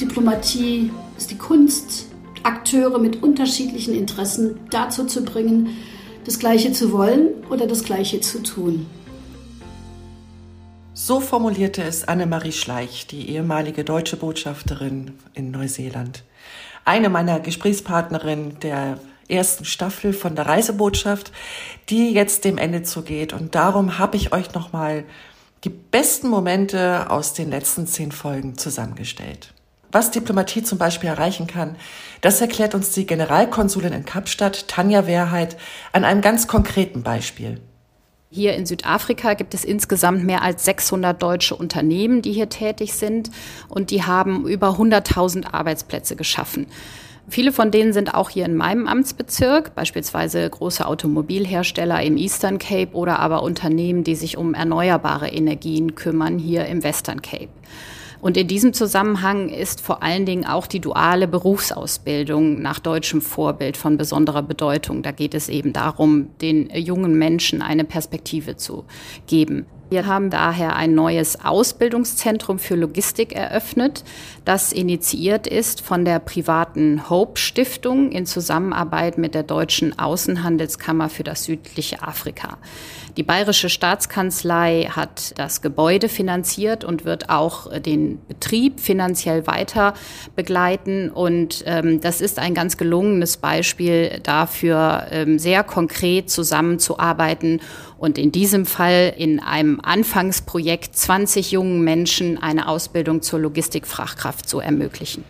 Diplomatie ist die Kunst, Akteure mit unterschiedlichen Interessen dazu zu bringen, das Gleiche zu wollen oder das Gleiche zu tun. So formulierte es Annemarie Schleich, die ehemalige deutsche Botschafterin in Neuseeland. Eine meiner Gesprächspartnerinnen der ersten Staffel von der Reisebotschaft, die jetzt dem Ende zugeht. Und darum habe ich euch nochmal die besten Momente aus den letzten zehn Folgen zusammengestellt. Was Diplomatie zum Beispiel erreichen kann, das erklärt uns die Generalkonsulin in Kapstadt, Tanja Wehrheit, an einem ganz konkreten Beispiel. Hier in Südafrika gibt es insgesamt mehr als 600 deutsche Unternehmen, die hier tätig sind und die haben über 100.000 Arbeitsplätze geschaffen. Viele von denen sind auch hier in meinem Amtsbezirk, beispielsweise große Automobilhersteller im Eastern Cape oder aber Unternehmen, die sich um erneuerbare Energien kümmern, hier im Western Cape. Und in diesem Zusammenhang ist vor allen Dingen auch die duale Berufsausbildung nach deutschem Vorbild von besonderer Bedeutung. Da geht es eben darum, den jungen Menschen eine Perspektive zu geben. Wir haben daher ein neues Ausbildungszentrum für Logistik eröffnet, das initiiert ist von der privaten Hope Stiftung in Zusammenarbeit mit der Deutschen Außenhandelskammer für das südliche Afrika. Die Bayerische Staatskanzlei hat das Gebäude finanziert und wird auch den Betrieb finanziell weiter begleiten. Und ähm, das ist ein ganz gelungenes Beispiel dafür, ähm, sehr konkret zusammenzuarbeiten und in diesem Fall in einem Anfangsprojekt 20 jungen Menschen eine Ausbildung zur Logistikfachkraft zu ermöglichen.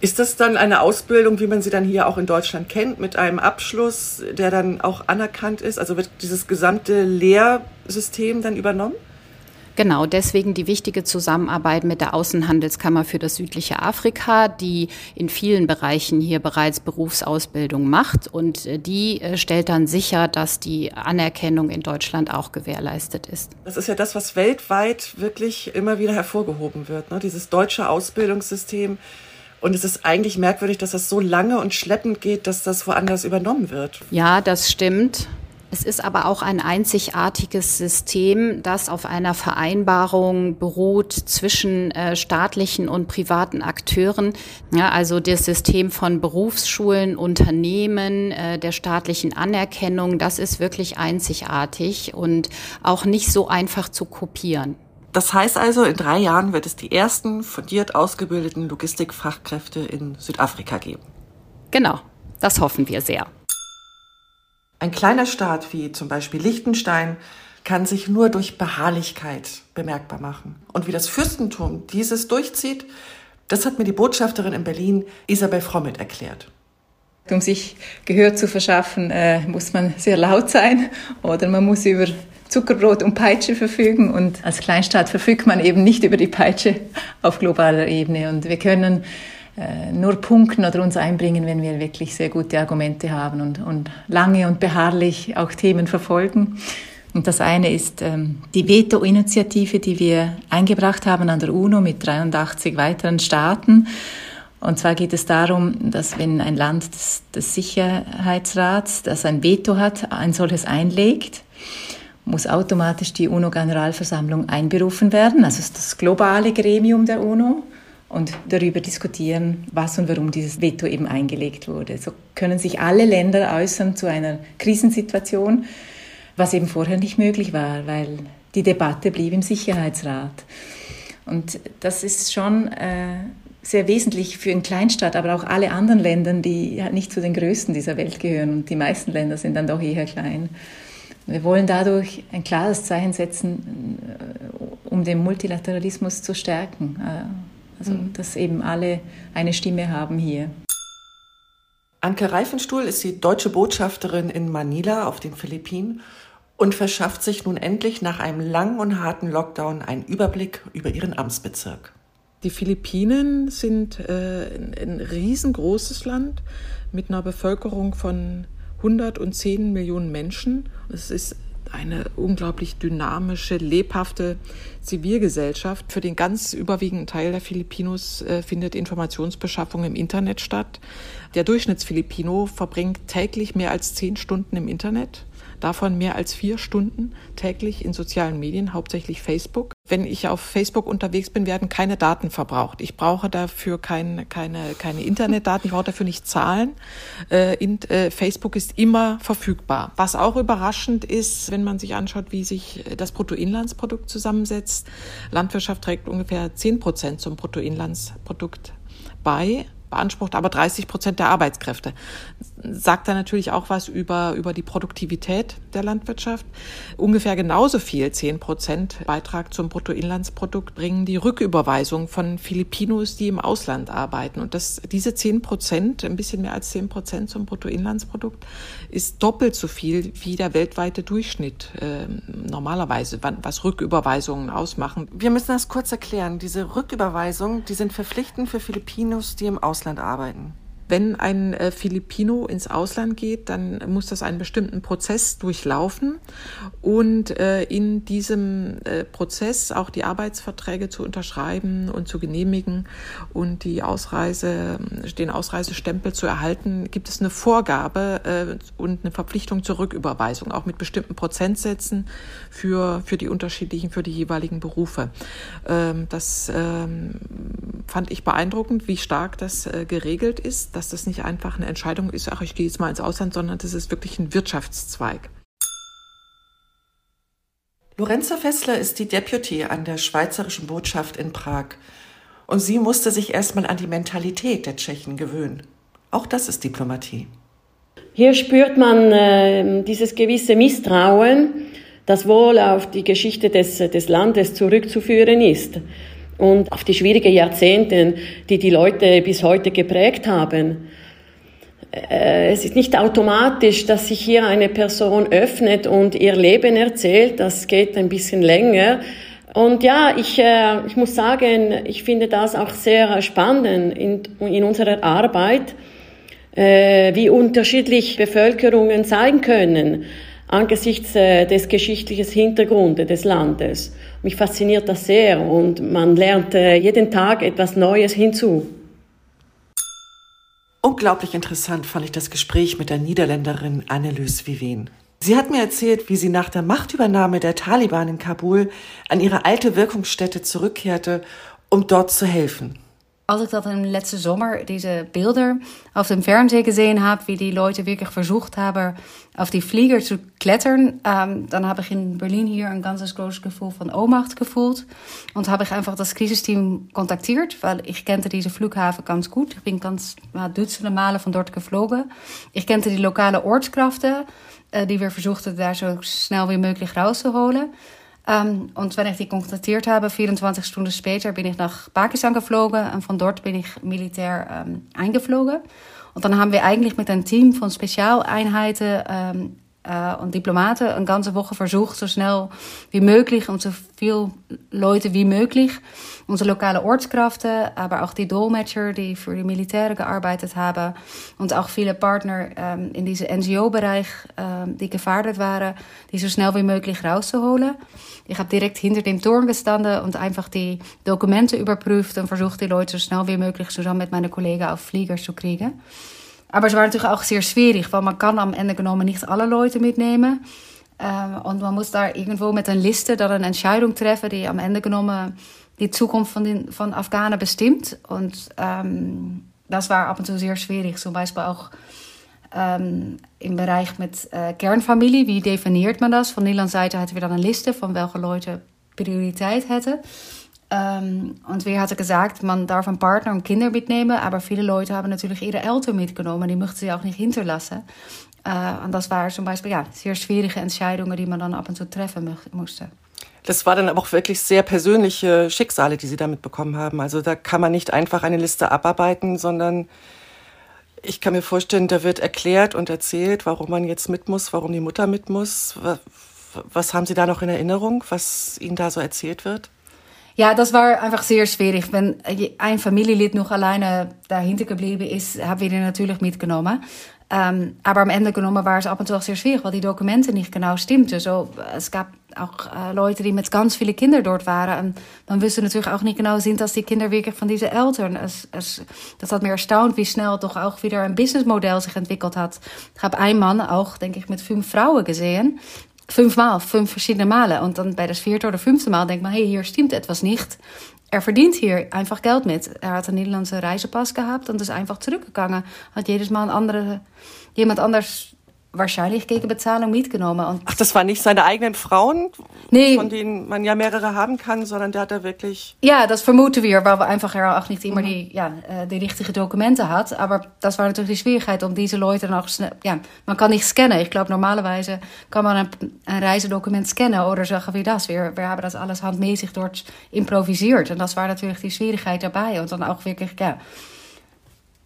Ist das dann eine Ausbildung, wie man sie dann hier auch in Deutschland kennt, mit einem Abschluss, der dann auch anerkannt ist? Also wird dieses gesamte Lehrsystem dann übernommen? Genau, deswegen die wichtige Zusammenarbeit mit der Außenhandelskammer für das südliche Afrika, die in vielen Bereichen hier bereits Berufsausbildung macht und äh, die äh, stellt dann sicher, dass die Anerkennung in Deutschland auch gewährleistet ist. Das ist ja das, was weltweit wirklich immer wieder hervorgehoben wird, ne? dieses deutsche Ausbildungssystem. Und es ist eigentlich merkwürdig, dass das so lange und schleppend geht, dass das woanders übernommen wird. Ja, das stimmt. Es ist aber auch ein einzigartiges System, das auf einer Vereinbarung beruht zwischen äh, staatlichen und privaten Akteuren. Ja, also das System von Berufsschulen, Unternehmen, äh, der staatlichen Anerkennung, das ist wirklich einzigartig und auch nicht so einfach zu kopieren. Das heißt also, in drei Jahren wird es die ersten fundiert ausgebildeten Logistikfachkräfte in Südafrika geben. Genau, das hoffen wir sehr. Ein kleiner Staat wie zum Beispiel Liechtenstein kann sich nur durch Beharrlichkeit bemerkbar machen. Und wie das Fürstentum dieses durchzieht, das hat mir die Botschafterin in Berlin Isabel Frommet erklärt. Um sich Gehör zu verschaffen, äh, muss man sehr laut sein oder man muss über Zuckerbrot und Peitsche verfügen. Und als Kleinstaat verfügt man eben nicht über die Peitsche auf globaler Ebene. Und wir können nur punkten oder uns einbringen, wenn wir wirklich sehr gute Argumente haben und, und lange und beharrlich auch Themen verfolgen. Und das eine ist ähm, die Veto-Initiative, die wir eingebracht haben an der UNO mit 83 weiteren Staaten. Und zwar geht es darum, dass wenn ein Land des, des Sicherheitsrats, das ein Veto hat, ein solches einlegt, muss automatisch die UNO-Generalversammlung einberufen werden. Also ist das globale Gremium der UNO und darüber diskutieren, was und warum dieses Veto eben eingelegt wurde. So können sich alle Länder äußern zu einer Krisensituation, was eben vorher nicht möglich war, weil die Debatte blieb im Sicherheitsrat. Und das ist schon äh, sehr wesentlich für einen Kleinstaat, aber auch alle anderen Länder, die nicht zu den größten dieser Welt gehören. Und die meisten Länder sind dann doch eher klein. Wir wollen dadurch ein klares Zeichen setzen, äh, um den Multilateralismus zu stärken. Also, mhm. dass eben alle eine Stimme haben hier. Anke Reifenstuhl ist die deutsche Botschafterin in Manila auf den Philippinen und verschafft sich nun endlich nach einem langen und harten Lockdown einen Überblick über ihren Amtsbezirk. Die Philippinen sind äh, ein riesengroßes Land mit einer Bevölkerung von 110 Millionen Menschen. Es ist eine unglaublich dynamische, lebhafte Zivilgesellschaft. Für den ganz überwiegenden Teil der Filipinos äh, findet Informationsbeschaffung im Internet statt. Der Durchschnittsfilipino verbringt täglich mehr als zehn Stunden im Internet. Davon mehr als vier Stunden täglich in sozialen Medien, hauptsächlich Facebook. Wenn ich auf Facebook unterwegs bin, werden keine Daten verbraucht. Ich brauche dafür kein, keine, keine Internetdaten, ich brauche dafür nicht zahlen. Äh, in, äh, Facebook ist immer verfügbar. Was auch überraschend ist, wenn man sich anschaut, wie sich das Bruttoinlandsprodukt zusammensetzt. Landwirtschaft trägt ungefähr zehn Prozent zum Bruttoinlandsprodukt bei beansprucht aber 30 Prozent der Arbeitskräfte. Sagt da natürlich auch was über, über die Produktivität der Landwirtschaft. Ungefähr genauso viel, 10 Prozent Beitrag zum Bruttoinlandsprodukt bringen die Rücküberweisung von Filipinos, die im Ausland arbeiten. Und das, diese 10 Prozent, ein bisschen mehr als 10 Prozent zum Bruttoinlandsprodukt, ist doppelt so viel wie der weltweite Durchschnitt äh, normalerweise, was Rücküberweisungen ausmachen. Wir müssen das kurz erklären. Diese Rücküberweisungen, die sind verpflichtend für Filipinos, die im Ausland arbeiten. Wenn ein äh, Filipino ins Ausland geht, dann muss das einen bestimmten Prozess durchlaufen und äh, in diesem äh, Prozess auch die Arbeitsverträge zu unterschreiben und zu genehmigen und die Ausreise, den Ausreisestempel zu erhalten, gibt es eine Vorgabe äh, und eine Verpflichtung zur Rücküberweisung, auch mit bestimmten Prozentsätzen für, für die unterschiedlichen, für die jeweiligen Berufe. Ähm, das ähm, fand ich beeindruckend, wie stark das geregelt ist dass das nicht einfach eine Entscheidung ist, ach, ich gehe jetzt mal ins Ausland, sondern das ist wirklich ein Wirtschaftszweig. Lorenza Fessler ist die Deputy an der Schweizerischen Botschaft in Prag. Und sie musste sich erstmal an die Mentalität der Tschechen gewöhnen. Auch das ist Diplomatie. Hier spürt man äh, dieses gewisse Misstrauen, das wohl auf die Geschichte des, des Landes zurückzuführen ist und auf die schwierigen Jahrzehnte, die die Leute bis heute geprägt haben. Äh, es ist nicht automatisch, dass sich hier eine Person öffnet und ihr Leben erzählt. Das geht ein bisschen länger. Und ja, ich, äh, ich muss sagen, ich finde das auch sehr spannend in, in unserer Arbeit, äh, wie unterschiedlich Bevölkerungen sein können angesichts des geschichtlichen Hintergrundes des Landes. Mich fasziniert das sehr und man lernt äh, jeden Tag etwas Neues hinzu. Unglaublich interessant fand ich das Gespräch mit der Niederländerin Annelies Viven. Sie hat mir erzählt, wie sie nach der Machtübernahme der Taliban in Kabul an ihre alte Wirkungsstätte zurückkehrte, um dort zu helfen. Als ik dat in letzte Sommer, diese Bilder auf dem Fernsehen gesehen habe, wie die Leute wirklich versucht haben, auf die Flieger zu klettern, ähm, dann habe ich in Berlin hier ein ganz großes Gefühl von Ohnmacht gefühlt und habe ich einfach das Krisenteam kontaktiert, weil ich kannte diese Flughafen ganz gut. Ich bin ganz ja, dutzende Male von dort geflogen. Ich kannte die lokale Ortskrachten, äh, die wir versuchten, daar so schnell wie möglich rauszuholen. Ähm, und wenn ich die kontaktiert habe, 24 Stunden später bin ich nach Pakistan geflogen und von dort bin ich militär ähm, eingeflogen. Und dann haben wir eigentlich mit einem Team von Spezialeinheiten ähm, äh, Diplomaten eine ganze Woche versucht, so schnell wie möglich und so viel Leute wie möglich, unsere lokale Ortskraften, aber auch die Dolmetscher, die für die Militäre gearbeitet haben und auch viele Partner ähm, in diesem NGO-Bereich, ähm, die gefordert waren, die so schnell wie möglich rauszuholen. Ich habe direkt hinter dem Turm gestanden und einfach die Dokumente überprüft und versucht, die Leute so schnell wie möglich zusammen mit meinen Kollegen auf Flieger zu kriegen. Aber es war natürlich auch sehr schwierig, weil man kann am Ende genommen nicht alle Leute mitnehmen. Ähm, und man muss da irgendwo mit einer Liste dann eine Entscheidung treffen, die am Ende genommen die Zukunft von, den, von Afghanen bestimmt. Und ähm, das war ab und zu sehr schwierig. Zum Beispiel auch ähm, im Bereich äh, Kernfamilie. Wie definiert man das? Von Nederlands Seite hatten wir dann eine Liste von welche Leute Priorität hätten. Ähm, und wir hatten gesagt, man darf einen Partner und Kinder mitnehmen, aber viele Leute haben natürlich ihre Eltern mitgenommen, die möchten sie auch nicht hinterlassen. Äh, und das waren zum Beispiel ja, sehr schwierige Entscheidungen, die man dann ab und zu treffen musste. Das war dann aber auch wirklich sehr persönliche Schicksale, die Sie damit bekommen haben. Also da kann man nicht einfach eine Liste abarbeiten, sondern ich kann mir vorstellen, da wird erklärt und erzählt, warum man jetzt mit muss, warum die Mutter mit muss. Was haben Sie da noch in Erinnerung, was Ihnen da so erzählt wird? Ja, das war einfach sehr schwierig. Wenn ein Familienlid noch alleine dahinter geblieben ist, haben wir ihn natürlich mitgenommen. Ähm, aber am Ende genommen war es ab und zu auch sehr schwierig, weil die Dokumente nicht genau stimmten. So, es gab auch äh, Leute, die mit ganz vielen Kindern dort waren. Und man wusste natürlich auch nicht genau, sind das die Kinder wirklich von diesen Eltern. Es, es, das hat mir erstaunt, wie schnell doch auch wieder ein Businessmodell sich entwickelt hat. Ich habe einen Mann auch, denke ich, mit fünf Frauen. Fünfmal, fünf verschiedene Male. Und dann bei das vierte oder fünfte Mal denkt man, hey, hier stimmt etwas nicht. Er verdient hier einfach Geld mit. Er hat einen Nederlandse Reisepass gehabt und ist einfach zurückgegangen. Hat jedes Mal andere, jemand anders wahrscheinlich gegen Bezahlung mitgenommen. Und Ach, das waren nicht seine eigenen Frauen, Nee. von denen man ja mehrere haben kann, sondern der hat da wirklich. ja, das vermuten wir, weil wir einfach er auch nicht immer die, ja, äh, die richtigen Dokumente hat. Aber das war natürlich die Schwierigkeit, um diese Leute auch schnell, ja, man kann nicht scannen. Ich glaube, normalerweise kann man ein, ein Reisedokument scannen oder sagen wie das. Wir, wir haben das alles handmäßig dort improvisiert. Und das war natürlich die Schwierigkeit dabei. Und dann auch wirklich, ja,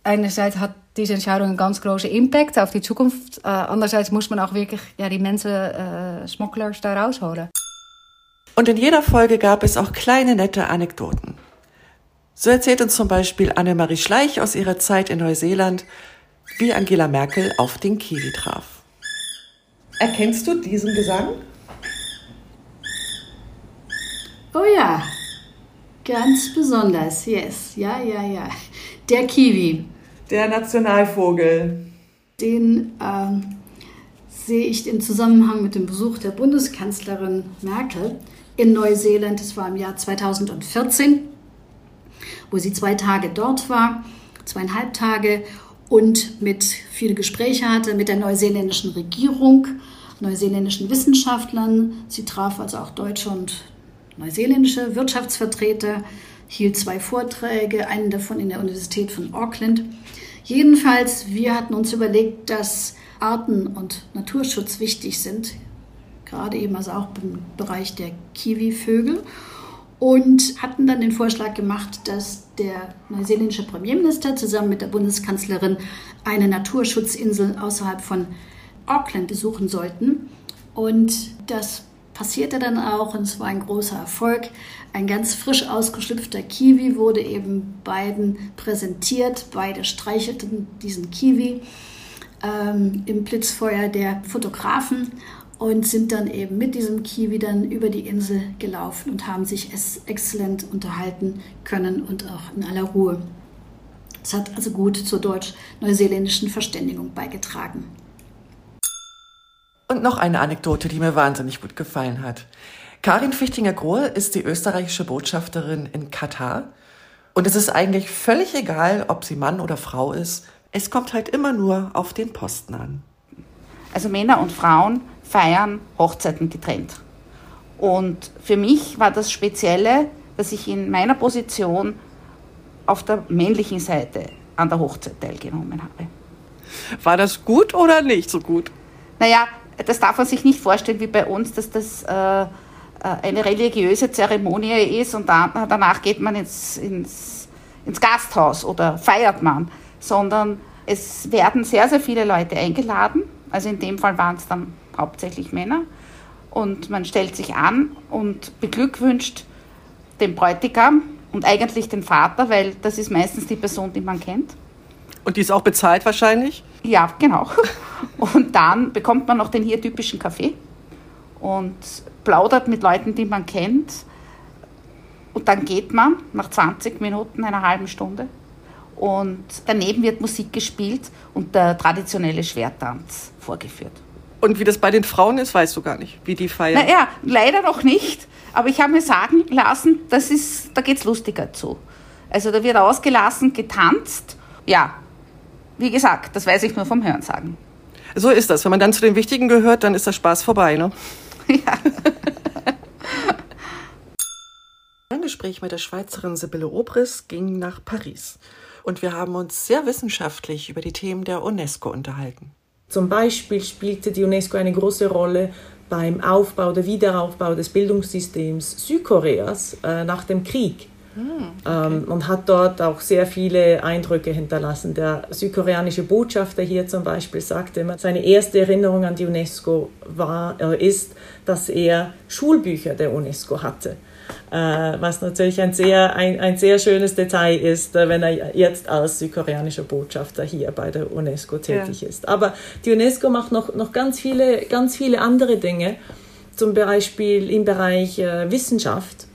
einerseits hat diese Entscheidung einen ganz großen Impact auf die Zukunft. Äh, andererseits muss man auch wirklich ja, die Menschen, äh, Smugglers da rausholen. Und in jeder Folge gab es auch kleine nette Anekdoten. So erzählt uns zum Beispiel Annemarie Schleich aus ihrer Zeit in Neuseeland, wie Angela Merkel auf den Kiwi traf. Erkennst du diesen Gesang? Oh ja, ganz besonders, yes, ja, ja, ja. Der Kiwi, Der Nationalvogel. den ähm, sehe ich im Zusammenhang mit dem Besuch der Bundeskanzlerin Merkel in Neuseeland. Das war im Jahr 2014, wo sie zwei Tage dort war, zweieinhalb Tage und mit viele Gespräche hatte mit der neuseeländischen Regierung, neuseeländischen Wissenschaftlern. Sie traf also auch deutsche und neuseeländische Wirtschaftsvertreter, hielt zwei Vorträge, einen davon in der Universität von Auckland. Jedenfalls, wir hatten uns überlegt, dass Arten- und Naturschutz wichtig sind, gerade eben also auch im Bereich der Kiwivögel und hatten dann den Vorschlag gemacht, dass der neuseeländische Premierminister zusammen mit der Bundeskanzlerin eine Naturschutzinsel außerhalb von Auckland besuchen sollten. Und das passierte dann auch und es war ein großer Erfolg. Ein ganz frisch ausgeschlüpfter Kiwi wurde eben beiden präsentiert. Beide streichelten diesen Kiwi ähm, im Blitzfeuer der Fotografen und sind dann eben mit diesem Kiwi dann über die Insel gelaufen und haben sich exzellent unterhalten können und auch in aller Ruhe. Es hat also gut zur deutsch-neuseeländischen Verständigung beigetragen. Und noch eine Anekdote, die mir wahnsinnig gut gefallen hat. Karin Fichtinger-Grohe ist die österreichische Botschafterin in Katar. Und es ist eigentlich völlig egal, ob sie Mann oder Frau ist. Es kommt halt immer nur auf den Posten an. Also Männer und Frauen feiern Hochzeiten getrennt. Und für mich war das Spezielle, dass ich in meiner Position auf der männlichen Seite an der Hochzeit teilgenommen habe. War das gut oder nicht so gut? Naja, das darf man sich nicht vorstellen wie bei uns, dass das äh, äh, eine religiöse Zeremonie ist und da, danach geht man ins, ins, ins Gasthaus oder feiert man, sondern es werden sehr, sehr viele Leute eingeladen. Also in dem Fall waren es dann hauptsächlich Männer. Und man stellt sich an und beglückwünscht den Bräutigam und eigentlich den Vater, weil das ist meistens die Person, die man kennt. Und die ist auch bezahlt wahrscheinlich? Ja, genau. Und dann bekommt man noch den hier typischen Kaffee und plaudert mit Leuten, die man kennt. Und dann geht man nach 20 Minuten, einer halben Stunde. Und daneben wird Musik gespielt und der traditionelle Schwerttanz vorgeführt. Und wie das bei den Frauen ist, weißt du gar nicht, wie die feiern. Naja, leider noch nicht. Aber ich habe mir sagen lassen, das ist, da geht es lustiger zu. Also da wird ausgelassen, getanzt. Ja, wie gesagt, das weiß ich nur vom Hörensagen. So ist das. Wenn man dann zu den Wichtigen gehört, dann ist der Spaß vorbei, ne? Ja. Ein Gespräch mit der Schweizerin Sibylle Obris ging nach Paris. Und wir haben uns sehr wissenschaftlich über die Themen der UNESCO unterhalten. Zum Beispiel spielte die UNESCO eine große Rolle beim Aufbau, der Wiederaufbau des Bildungssystems Südkoreas äh, nach dem Krieg. Ähm, und hat dort auch sehr viele Eindrücke hinterlassen. Der südkoreanische Botschafter hier zum Beispiel sagte immer, seine erste Erinnerung an die UNESCO war, äh, ist, dass er Schulbücher der UNESCO hatte. äh, was natürlich ein sehr, ein, ein sehr schönes Detail ist, äh, wenn er jetzt als südkoreanischer Botschafter hier bei der UNESCO tätig ja. ist. Aber die UNESCO macht noch, noch ganz, viele, ganz viele andere Dinge, zum Beispiel im Bereich Wissenschaft.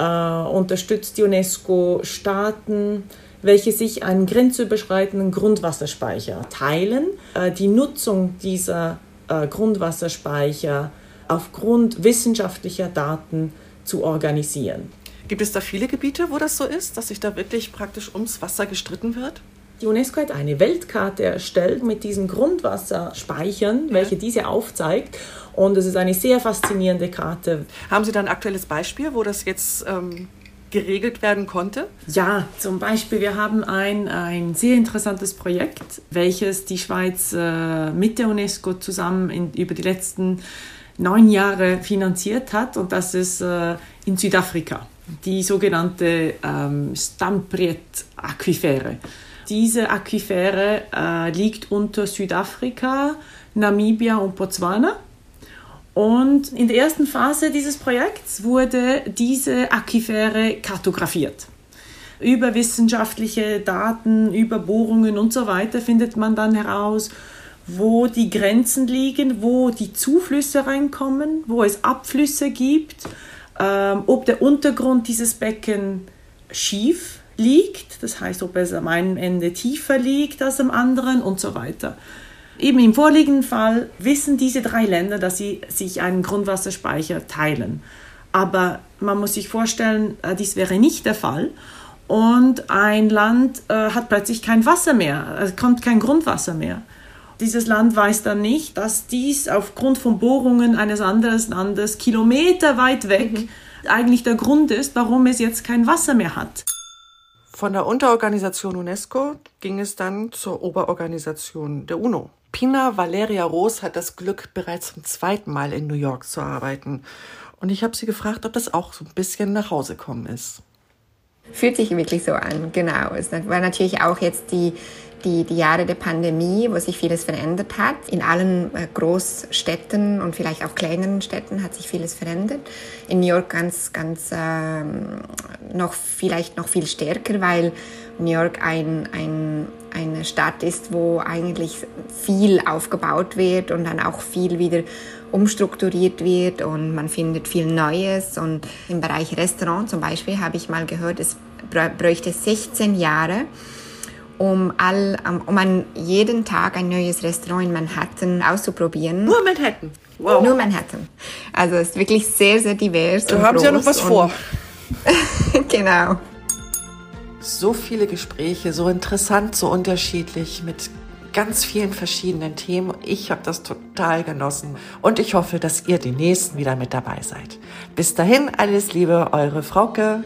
Äh, unterstützt die UNESCO Staaten, welche sich einen grenzüberschreitenden Grundwasserspeicher teilen. Äh, die Nutzung dieser äh, Grundwasserspeicher aufgrund wissenschaftlicher Daten zu organisieren. Gibt es da viele Gebiete, wo das so ist, dass sich da wirklich praktisch ums Wasser gestritten wird? Die UNESCO hat eine Weltkarte erstellt mit diesen Grundwasserspeichern, ja. welche diese aufzeigt. Und es ist eine sehr faszinierende Karte. Haben Sie da ein aktuelles Beispiel, wo das jetzt ähm, geregelt werden konnte? Ja, zum Beispiel, wir haben ein, ein sehr interessantes Projekt, welches die Schweiz äh, mit der UNESCO zusammen in, über die letzten neun Jahre finanziert hat und das ist äh, in Südafrika, die sogenannte ähm, Stampriet-Aquifere. Diese Aquifere äh, liegt unter Südafrika, Namibia und Botswana und in der ersten Phase dieses Projekts wurde diese Aquifere kartografiert. Über wissenschaftliche Daten, über Bohrungen und so weiter findet man dann heraus, wo die Grenzen liegen, wo die Zuflüsse reinkommen, wo es Abflüsse gibt, ähm, ob der Untergrund dieses Becken schief liegt, das heißt, ob es am einen Ende tiefer liegt als am anderen und so weiter. Eben im vorliegenden Fall wissen diese drei Länder, dass sie sich einen Grundwasserspeicher teilen. Aber man muss sich vorstellen, äh, dies wäre nicht der Fall. Und ein Land äh, hat plötzlich kein Wasser mehr, es kommt kein Grundwasser mehr. Dieses Land weiß dann nicht, dass dies aufgrund von Bohrungen eines anderen Landes Kilometer weit weg mhm. eigentlich der Grund ist, warum es jetzt kein Wasser mehr hat. Von der Unterorganisation UNESCO ging es dann zur Oberorganisation der UNO. Pina Valeria Roos hat das Glück, bereits zum zweiten Mal in New York zu arbeiten. Und ich habe sie gefragt, ob das auch so ein bisschen nach Hause kommen ist. Fühlt sich wirklich so an, genau. Es war natürlich auch jetzt die, die, die Jahre der Pandemie, wo sich vieles verändert hat. In allen äh, Großstädten und vielleicht auch kleineren Städten hat sich vieles verändert. In New York ganz, ganz ähm, noch vielleicht noch viel stärker, weil New York ein, ein, eine Stadt ist, wo eigentlich viel aufgebaut wird und dann auch viel wieder umstrukturiert wird und man findet viel Neues. Und im Bereich Restaurant zum Beispiel habe ich mal gehört, es bräuchte 16 Jahre, um, all, um an jeden Tag ein neues Restaurant in Manhattan auszuprobieren. Nur Manhattan? Wow. Nur Manhattan. Also es ist wirklich sehr, sehr divers. Da haben Sie ja noch was vor. genau so viele Gespräche, so interessant, so unterschiedlich mit ganz vielen verschiedenen Themen. Ich habe das total genossen und ich hoffe, dass ihr die nächsten wieder mit dabei seid. Bis dahin, alles Liebe, eure Frauke.